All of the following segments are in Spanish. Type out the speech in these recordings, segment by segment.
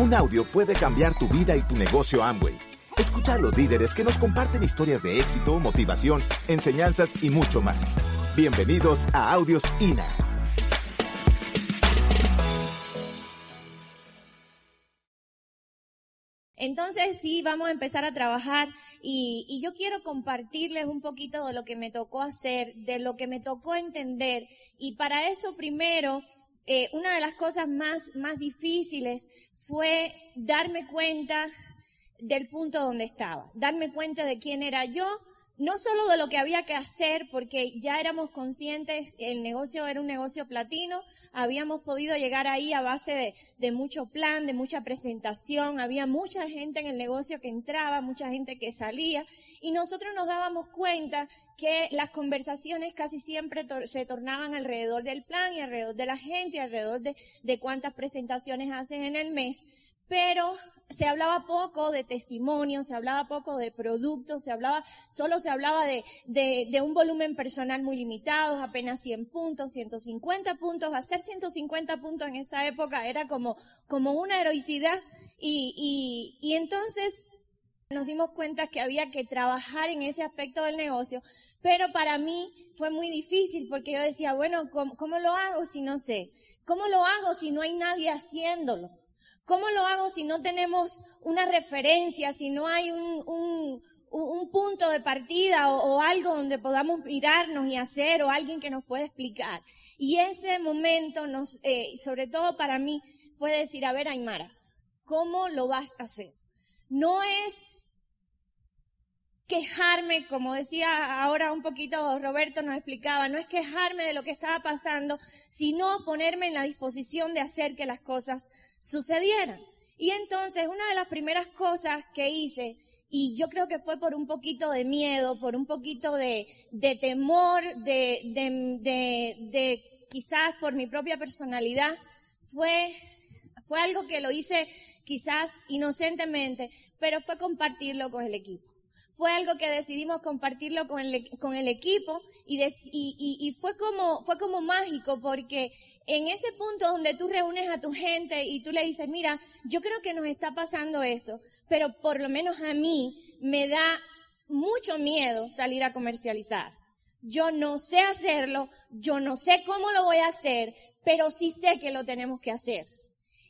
Un audio puede cambiar tu vida y tu negocio Amway. Escucha a los líderes que nos comparten historias de éxito, motivación, enseñanzas y mucho más. Bienvenidos a Audios INA. Entonces sí, vamos a empezar a trabajar y, y, yo quiero compartirles un poquito de lo que me tocó hacer, de lo que me tocó entender. Y para eso primero, eh, una de las cosas más, más difíciles fue darme cuenta del punto donde estaba, darme cuenta de quién era yo, no solo de lo que había que hacer, porque ya éramos conscientes, el negocio era un negocio platino, habíamos podido llegar ahí a base de, mucho plan, de mucha presentación, había mucha gente en el negocio que entraba, mucha gente que salía, y nosotros nos dábamos cuenta que las conversaciones casi siempre se tornaban alrededor del plan y alrededor de la gente y alrededor de, de cuántas presentaciones hacen en el mes, pero se hablaba poco de testimonio, se hablaba poco de productos, se hablaba, solo se hablaba de, un volumen personal muy limitado, apenas 100 puntos, 150 puntos. Hacer 150 puntos en esa época era como, una heroicidad. Y, entonces nos dimos cuenta que había que trabajar en ese aspecto del negocio, pero para mí fue muy difícil porque yo decía, bueno, ¿cómo, cómo lo hago si no sé? ¿Cómo lo hago si no hay nadie haciéndolo? ¿Cómo lo hago si no tenemos una referencia, si no hay un, un, un punto de partida o, o, algo donde podamos mirarnos y hacer o alguien que nos pueda explicar? Y ese momento, nos, eh, sobre todo para mí, fue decir, a ver, Aymara, ¿cómo lo vas a hacer? No es quejarme, como decía ahora un poquito Roberto nos explicaba, no es quejarme de lo que estaba pasando, sino ponerme en la disposición de hacer que las cosas sucedieran. Y entonces una de las primeras cosas que hice, y yo creo que fue por un poquito de miedo, por un poquito de, temor, de, quizás por mi propia personalidad, fue algo que lo hice quizás inocentemente, pero fue compartirlo con el equipo fue algo que decidimos compartirlo con el, equipo y, fue como, fue como mágico porque en ese punto donde tú reúnes a tu gente y tú le dices, mira, yo creo que nos está pasando esto, pero por lo menos a mí me da mucho miedo salir a comercializar. Yo no sé hacerlo, yo no sé cómo lo voy a hacer, pero sí sé que lo tenemos que hacer.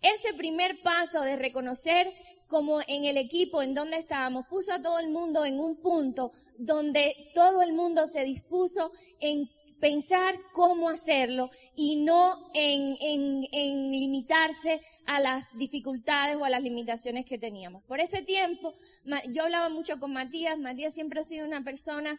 Ese primer paso de reconocer como en el equipo en donde estábamos, puso a todo el mundo en un punto donde todo el mundo se dispuso en pensar cómo hacerlo y no en, en, en, limitarse a las dificultades o a las limitaciones que teníamos. Por ese tiempo, yo hablaba mucho con Matías, Matías siempre ha sido una persona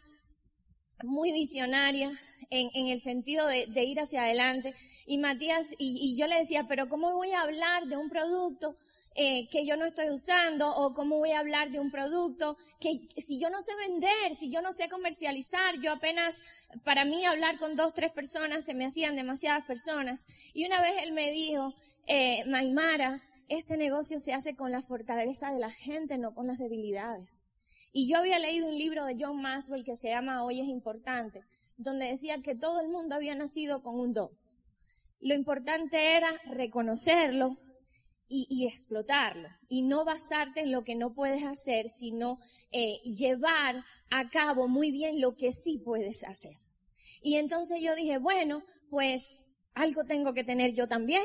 muy visionaria en, el sentido de, ir hacia adelante. Y Matías, y, y yo le decía, pero ¿cómo voy a hablar de un producto eh, que yo no estoy usando o cómo voy a hablar de un producto, que si yo no sé vender, si yo no sé comercializar, yo apenas, para mí hablar con dos, tres personas se me hacían demasiadas personas. Y una vez él me dijo, eh, Maimara, este negocio se hace con la fortaleza de la gente, no con las debilidades. Y yo había leído un libro de John Maxwell que se llama Hoy es importante, donde decía que todo el mundo había nacido con un don. Lo importante era reconocerlo, y, explotarlo y no basarte en lo que no puedes hacer, sino eh, llevar a cabo muy bien lo que sí puedes hacer. Y entonces yo dije, bueno, pues algo tengo que tener yo también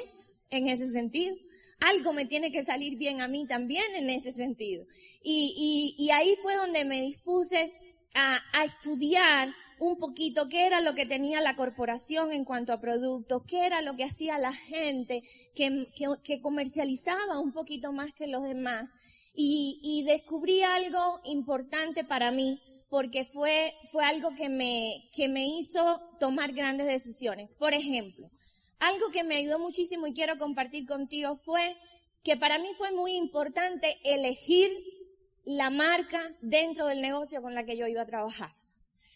en ese sentido. Algo me tiene que salir bien a mí también en ese sentido. Y, ahí fue donde me dispuse a, estudiar un poquito qué era lo que tenía la corporación en cuanto a productos, qué era lo que hacía la gente que comercializaba un poquito más que los demás. Y, y, descubrí algo importante para mí porque fue, fue algo que me, que me hizo tomar grandes decisiones. Por ejemplo, algo que me ayudó muchísimo y quiero compartir contigo fue que para mí fue muy importante elegir la marca dentro del negocio con la que yo iba a trabajar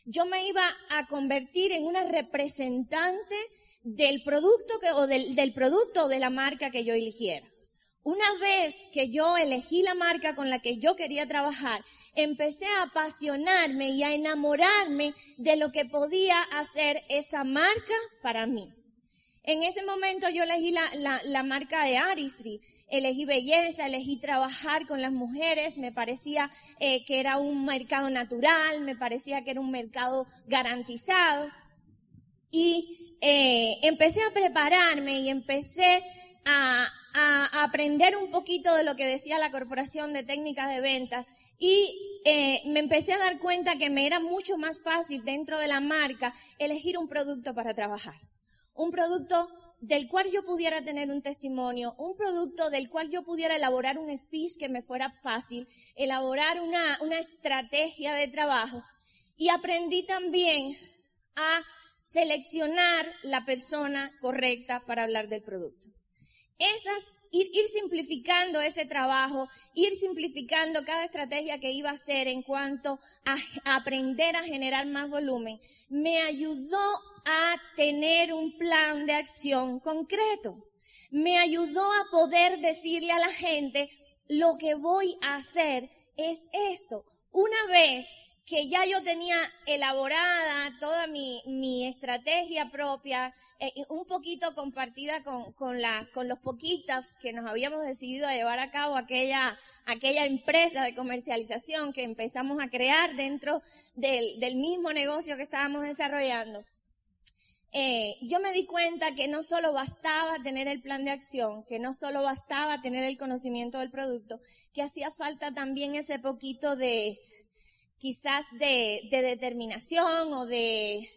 yo me iba a convertir en una representante del producto o del, del producto o de la marca que yo eligiera. Una vez que yo elegí la marca con la que yo quería trabajar, empecé a apasionarme y a enamorarme de lo que podía hacer esa marca para mí. En ese momento yo elegí la, la, marca de Aristry, elegí belleza, elegí trabajar con las mujeres, me parecía eh, que era un mercado natural, me parecía que era un mercado garantizado. Y eh, empecé a prepararme y empecé a, aprender un poquito de lo que decía la Corporación de Técnicas de Ventas. Y eh, me empecé a dar cuenta que me era mucho más fácil dentro de la marca elegir un producto para trabajar un producto del cual yo pudiera tener un testimonio, un producto del cual yo pudiera elaborar un speech que me fuera fácil, elaborar una, una estrategia de trabajo. Y aprendí también a seleccionar la persona correcta para hablar del producto. Esas, ir, simplificando ese trabajo, ir simplificando cada estrategia que iba a hacer en cuanto a aprender a generar más volumen, me ayudó a tener un plan de acción concreto. Me ayudó a poder decirle a la gente, lo que voy a hacer es esto. Una vez que ya yo tenía elaborada toda mi, estrategia propia, eh, un poquito compartida con, los poquitos que nos habíamos decidido a llevar a cabo aquella, empresa de comercialización que empezamos a crear dentro del, del mismo negocio que estábamos desarrollando. Eh, yo me di cuenta que no solo bastaba tener el plan de acción, que no solo bastaba tener el conocimiento del producto, que hacía falta también ese poquito de, quizás de, determinación o de,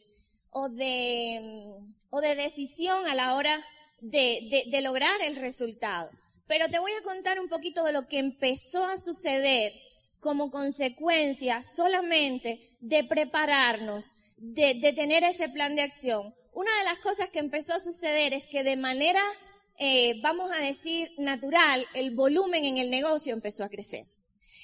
o de, o de decisión a la hora de, de lograr el resultado. Pero te voy a contar un poquito de lo que empezó a suceder como consecuencia solamente de prepararnos, de, de, tener ese plan de acción una de las cosas que empezó a suceder es que de manera, eh, vamos a decir, natural, el volumen en el negocio empezó a crecer.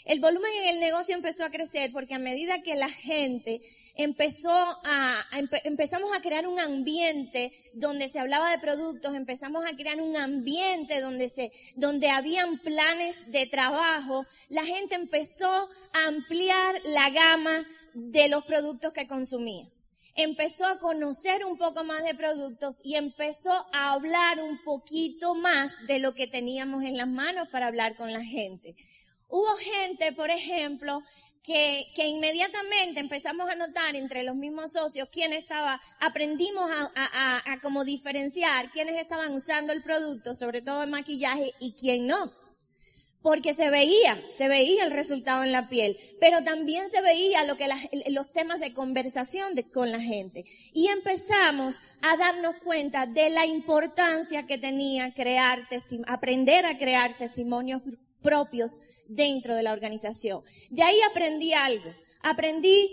El volumen en el negocio empezó a crecer porque a medida que la gente empezó a, empezamos a crear un ambiente donde se hablaba de productos, empezamos a crear un ambiente donde se, donde habían planes de trabajo, la gente empezó a ampliar la gama de los productos que consumía empezó a conocer un poco más de productos y empezó a hablar un poquito más de lo que teníamos en las manos para hablar con la gente. Hubo gente, por ejemplo, que, que inmediatamente empezamos a notar entre los mismos socios quién estaba, aprendimos a, como diferenciar quiénes estaban usando el producto, sobre todo el maquillaje, y quién no porque se veía, se veía el resultado en la piel, pero también se veía lo que los temas de conversación con la gente. Y empezamos a darnos cuenta de la importancia que tenía crear, aprender a crear testimonios propios dentro de la organización. De ahí aprendí algo. Aprendí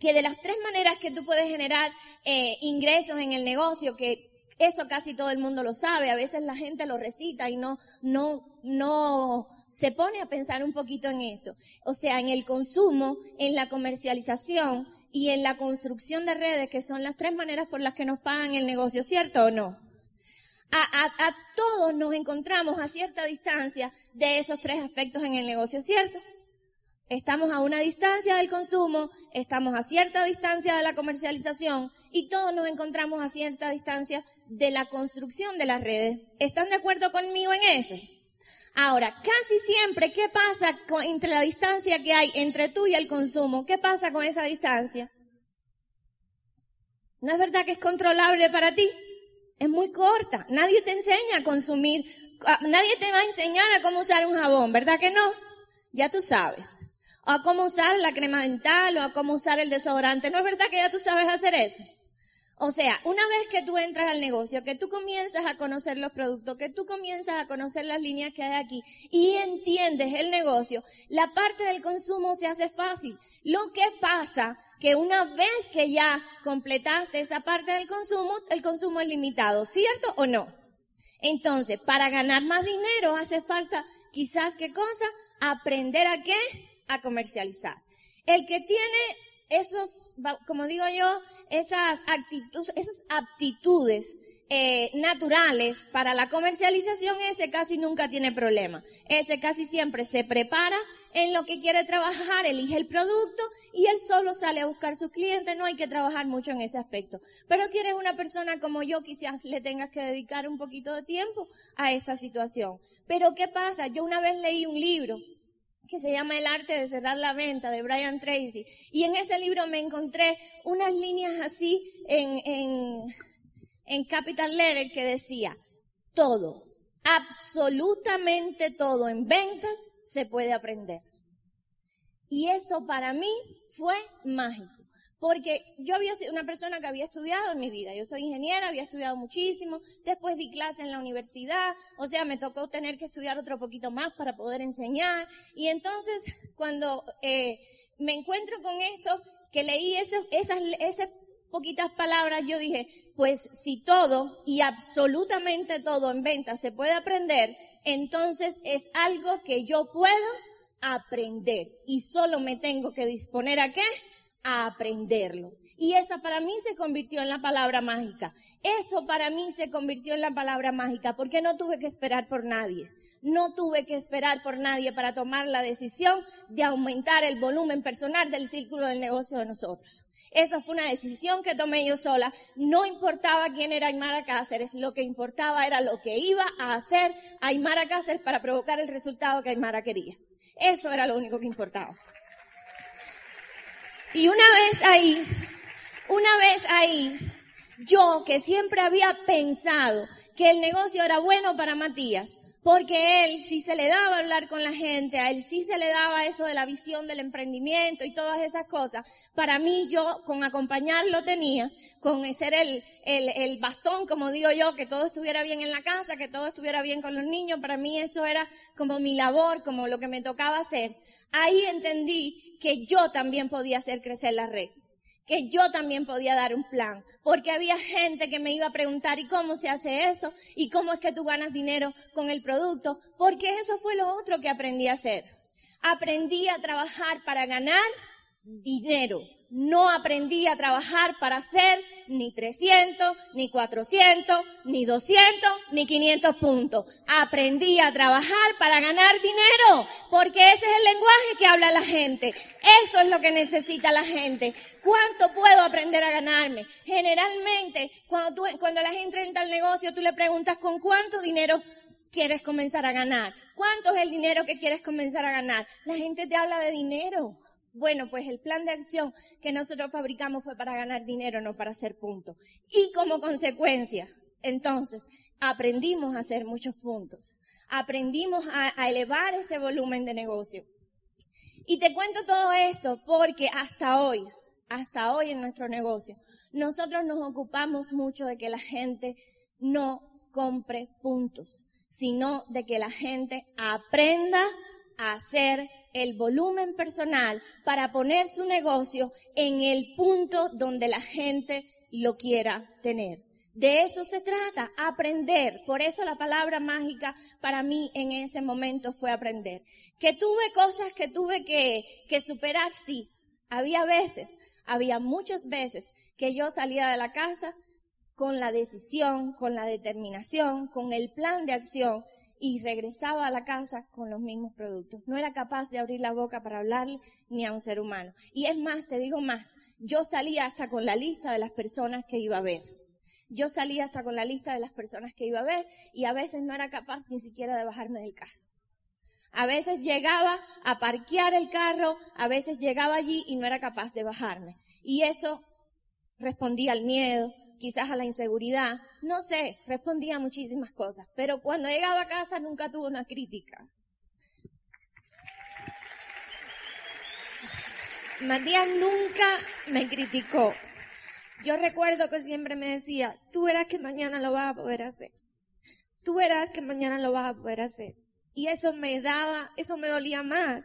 que de las tres maneras que tú puedes generar eh, ingresos en el negocio, que eso casi todo el mundo lo sabe. A veces la gente lo recita y no, no, no se pone a pensar un poquito en eso. O sea, en el consumo, en la comercialización y en la construcción de redes, que son las tres maneras por las que nos pagan el negocio, ¿cierto o no? A, a, a todos nos encontramos a cierta distancia de esos tres aspectos en el negocio, ¿cierto? Estamos a una distancia del consumo, estamos a cierta distancia de la comercialización y todos nos encontramos a cierta distancia de la construcción de las redes. ¿Están de acuerdo conmigo en eso? Ahora, casi siempre, ¿qué pasa con, entre la distancia que hay entre tú y el consumo? ¿Qué pasa con esa distancia? ¿No es verdad que es controlable para ti? Es muy corta. Nadie te enseña a consumir, nadie te va a enseñar a cómo usar un jabón, ¿verdad que no? Ya tú sabes o a cómo usar la crema dental o a cómo usar el desodorante. ¿No es verdad que ya tú sabes hacer eso? O sea, una vez que tú entras al negocio, que tú comienzas a conocer los productos, que tú comienzas a conocer las líneas que hay aquí y entiendes el negocio, la parte del consumo se hace fácil. Lo que pasa que una vez que ya completaste esa parte del consumo, el consumo es limitado, ¿cierto o no? Entonces, para ganar más dinero hace falta quizás qué cosa? Aprender a qué? a comercializar. El que tiene esos, como digo yo, esas actitudes, esas aptitudes eh, naturales para la comercialización, ese casi nunca tiene problema. Ese casi siempre se prepara en lo que quiere trabajar, elige el producto y él solo sale a buscar sus clientes, no hay que trabajar mucho en ese aspecto. Pero si eres una persona como yo, quizás le tengas que dedicar un poquito de tiempo a esta situación. Pero ¿qué pasa? Yo una vez leí un libro que se llama El arte de cerrar la venta de Brian Tracy. Y en ese libro me encontré unas líneas así en, en, en Capital Letter que decía, todo, absolutamente todo en ventas se puede aprender. Y eso para mí fue mágico. Porque yo había sido una persona que había estudiado en mi vida. Yo soy ingeniera, había estudiado muchísimo. Después di clase en la universidad. O sea, me tocó tener que estudiar otro poquito más para poder enseñar. Y entonces, cuando eh, me encuentro con esto, que leí esas, esas poquitas palabras, yo dije, pues si todo y absolutamente todo en venta se puede aprender, entonces es algo que yo puedo aprender. Y solo me tengo que disponer a qué? A aprenderlo. Y esa para mí se convirtió en la palabra mágica. Eso para mí se convirtió en la palabra mágica porque no tuve que esperar por nadie. No tuve que esperar por nadie para tomar la decisión de aumentar el volumen personal del círculo del negocio de nosotros. Esa fue una decisión que tomé yo sola. No importaba quién era Aymara Cáceres, lo que importaba era lo que iba a hacer Aymara Cáceres para provocar el resultado que Aymara quería. Eso era lo único que importaba. Y una vez ahí, una vez ahí, yo que siempre había pensado que el negocio era bueno para Matías, porque él sí se le daba hablar con la gente, a él sí se le daba eso de la visión del emprendimiento y todas esas cosas. Para mí, yo con acompañarlo tenía, con ser el, el, el bastón, como digo yo, que todo estuviera bien en la casa, que todo estuviera bien con los niños, para mí eso era como mi labor, como lo que me tocaba hacer. Ahí entendí que yo también podía hacer crecer la red que yo también podía dar un plan, porque había gente que me iba a preguntar, ¿y cómo se hace eso? ¿Y cómo es que tú ganas dinero con el producto? Porque eso fue lo otro que aprendí a hacer. Aprendí a trabajar para ganar dinero no aprendí a trabajar para hacer ni 300, ni 400, ni 200, ni 500 puntos. Aprendí a trabajar para ganar dinero, porque ese es el lenguaje que habla la gente. Eso es lo que necesita la gente. ¿Cuánto puedo aprender a ganarme? Generalmente, cuando, tú, cuando la gente entra al negocio, tú le preguntas con cuánto dinero quieres comenzar a ganar. ¿Cuánto es el dinero que quieres comenzar a ganar? La gente te habla de dinero. Bueno, pues el plan de acción que nosotros fabricamos fue para ganar dinero, no para hacer puntos. Y como consecuencia, entonces, aprendimos a hacer muchos puntos. Aprendimos a, elevar ese volumen de negocio. Y te cuento todo esto porque hasta hoy, hasta hoy en nuestro negocio, nosotros nos ocupamos mucho de que la gente no compre puntos, sino de que la gente aprenda a hacer el volumen personal para poner su negocio en el punto donde la gente lo quiera tener. De eso se trata, aprender. Por eso la palabra mágica para mí en ese momento fue aprender. Que tuve cosas que tuve que, que superar, sí. Había veces, había muchas veces que yo salía de la casa con la decisión, con la determinación, con el plan de acción y regresaba a la casa con los mismos productos. No era capaz de abrir la boca para hablarle ni a un ser humano. Y es más, te digo más, yo salía hasta con la lista de las personas que iba a ver. Yo salía hasta con la lista de las personas que iba a ver y a veces no era capaz ni siquiera de bajarme del carro. A veces llegaba a parquear el carro, a veces llegaba allí y no era capaz de bajarme. Y eso respondía al miedo, quizás a la inseguridad, no sé, respondía muchísimas cosas, pero cuando llegaba a casa nunca tuvo una crítica. Matías nunca me criticó. Yo recuerdo que siempre me decía, tú verás que mañana lo vas a poder hacer. Tú verás que mañana lo vas a poder hacer. Y eso me daba, eso me dolía más.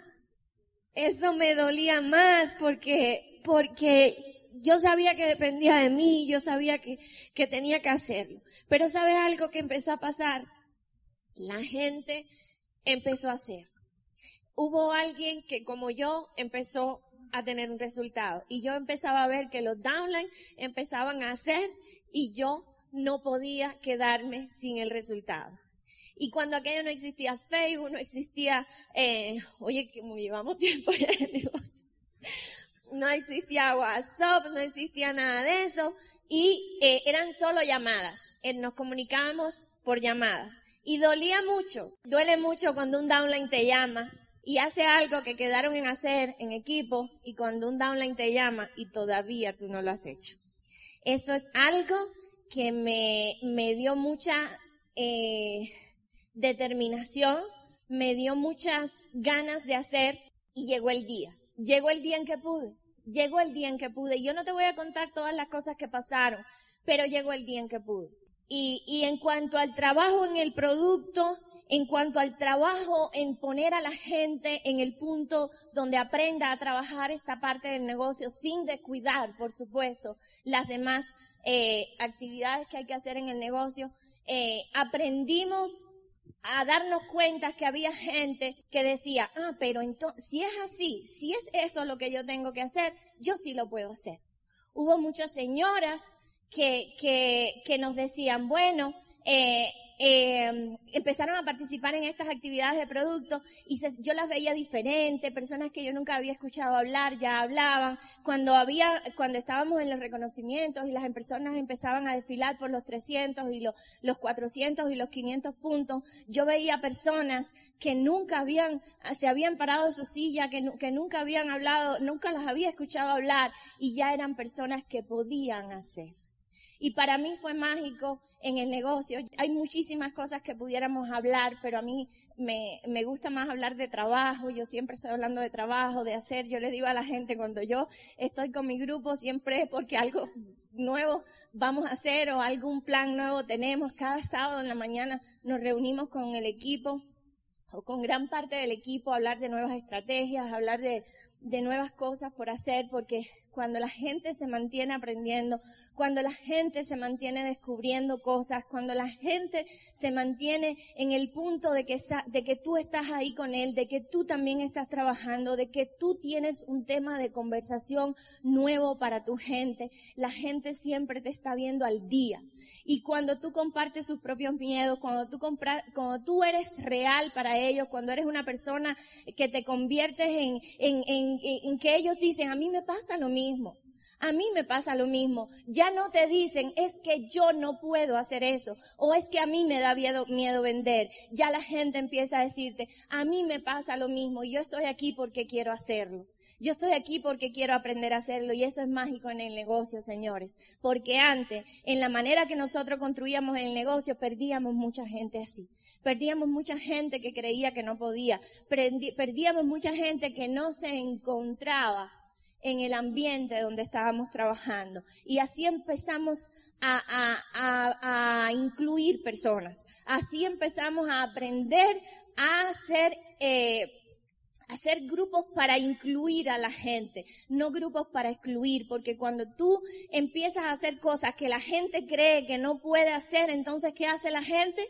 Eso me dolía más porque, porque yo sabía que dependía de mí, yo sabía que, que tenía que hacerlo. Pero ¿sabes algo que empezó a pasar? La gente empezó a hacer. Hubo alguien que como yo empezó a tener un resultado y yo empezaba a ver que los downline empezaban a hacer y yo no podía quedarme sin el resultado. Y cuando aquello no existía Facebook, no existía, eh, oye, que llevamos tiempo en el negocio. No existía WhatsApp, no existía nada de eso. Y eh, eran solo llamadas. Eh, nos comunicábamos por llamadas. Y dolía mucho. Duele mucho cuando un downline te llama y hace algo que quedaron en hacer en equipo y cuando un downline te llama y todavía tú no lo has hecho. Eso es algo que me, dio mucha eh, determinación, me dio muchas ganas de hacer y llegó el día. Llegó el día en que pude. Llegó el día en que pude. Yo no te voy a contar todas las cosas que pasaron, pero llegó el día en que pude. Y, y en cuanto al trabajo en el producto, en cuanto al trabajo, en poner a la gente en el punto donde aprenda a trabajar esta parte del negocio sin descuidar, por supuesto, las demás eh, actividades que hay que hacer en el negocio, eh, aprendimos a darnos cuenta que había gente que decía, ah, pero entonces, si es así, si es eso lo que yo tengo que hacer, yo sí lo puedo hacer. Hubo muchas señoras que, que, que nos decían, bueno, eh, eh, empezaron a participar en estas actividades de producto y yo las veía diferentes, personas que yo nunca había escuchado hablar ya hablaban. Cuando había, cuando estábamos en los reconocimientos y las personas empezaban a desfilar por los 300 y los, los 400 y los 500 puntos, yo veía personas que nunca habían, se habían parado de su silla, que, que nunca habían hablado, nunca las había escuchado hablar y ya eran personas que podían hacer. Y para mí fue mágico en el negocio. Hay muchísimas cosas que pudiéramos hablar, pero a mí me, gusta más hablar de trabajo. Yo siempre estoy hablando de trabajo, de hacer. Yo le digo a la gente cuando yo estoy con mi grupo siempre es porque algo nuevo vamos a hacer o algún plan nuevo tenemos. Cada sábado en la mañana nos reunimos con el equipo o con gran parte del equipo a hablar de nuevas estrategias, hablar de, de nuevas cosas por hacer, porque cuando la gente se mantiene aprendiendo, cuando la gente se mantiene descubriendo cosas, cuando la gente se mantiene en el punto de que, tú estás ahí con él, de que tú también estás trabajando, de que tú tienes un tema de conversación nuevo para tu gente, la gente siempre te está viendo al día. Y cuando tú compartes sus propios miedos, cuando tú, cuando tú eres real para ellos, cuando eres una persona que te conviertes en, en que ellos dicen, a mí me pasa lo mismo, a mí me pasa lo mismo. Ya no te dicen, es que yo no puedo hacer eso. O es que a mí me da miedo, miedo vender. Ya la gente empieza a decirte, a mí me pasa lo mismo. Yo estoy aquí porque quiero hacerlo. Yo estoy aquí porque quiero aprender a hacerlo y eso es mágico en el negocio, señores. Porque antes, en la manera que nosotros construíamos el negocio, perdíamos mucha gente así. Perdíamos mucha gente que creía que no podía. Perdíamos mucha gente que no se encontraba en el ambiente donde estábamos trabajando. Y así empezamos a, incluir personas. Así empezamos a aprender a hacer, eh, hacer grupos para incluir a la gente, no grupos para excluir, porque cuando tú empiezas a hacer cosas que la gente cree que no puede hacer, entonces ¿qué hace la gente?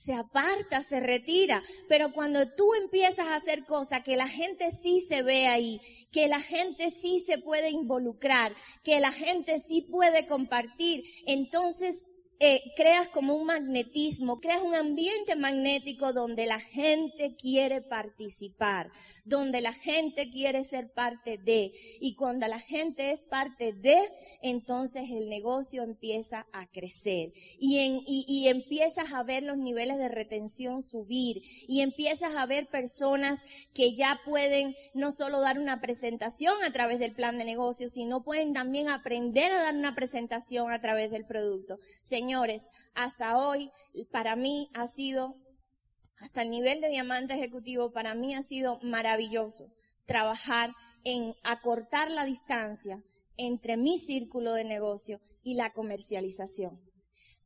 Se aparta, se retira. Pero cuando tú empiezas a hacer cosas que la gente sí se ve ahí, que la gente sí se puede involucrar, que la gente sí puede compartir, entonces eh, creas como un magnetismo, creas un ambiente magnético donde la gente quiere participar, donde la gente quiere ser parte de. Y cuando la gente es parte de, entonces el negocio empieza a crecer. Y, en, y, empiezas a ver los niveles de retención subir. Y empiezas a ver personas que ya pueden no solo dar una presentación a través del plan de negocio, sino pueden también aprender a dar una presentación a través del producto. Señor, señores, hasta hoy para mí ha sido, hasta el nivel de diamante ejecutivo, para mí ha sido maravilloso trabajar en acortar la distancia entre mi círculo de negocio y la comercialización.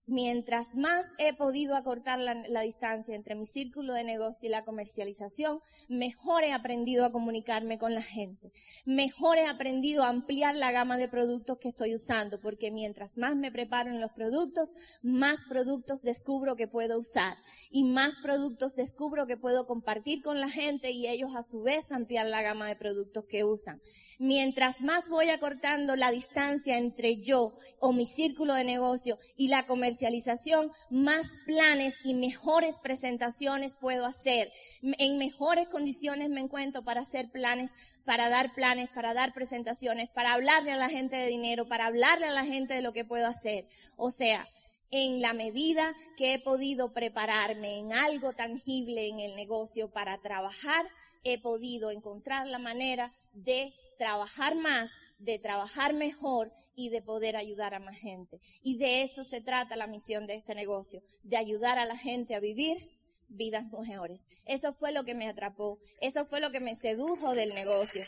Mientras más he podido acortar la, distancia entre mi círculo de negocio y la comercialización, mejor he aprendido a comunicarme con la gente. Mejor he aprendido a ampliar la gama de productos que estoy usando, porque mientras más me preparo en los productos, más productos descubro que puedo usar. Y más productos descubro que puedo compartir con la gente y ellos a su vez ampliar la gama de productos que usan. Mientras más voy acortando la distancia entre yo o mi círculo de negocio y la comercialización, más planes y mejores presentaciones puedo hacer. En mejores condiciones me encuentro para hacer planes, para dar planes, para dar presentaciones, para hablarle a la gente de dinero, para hablarle a la gente de lo que puedo hacer. O sea, en la medida que he podido prepararme en algo tangible en el negocio para trabajar, he podido encontrar la manera de trabajar más, de trabajar mejor y de poder ayudar a más gente. Y de eso se trata la misión de este negocio, de ayudar a la gente a vivir vidas mejores. Eso fue lo que me atrapó, eso fue lo que me sedujo del negocio.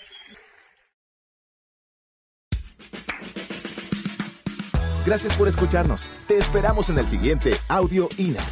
Gracias por escucharnos. Te esperamos en el siguiente Audio INA.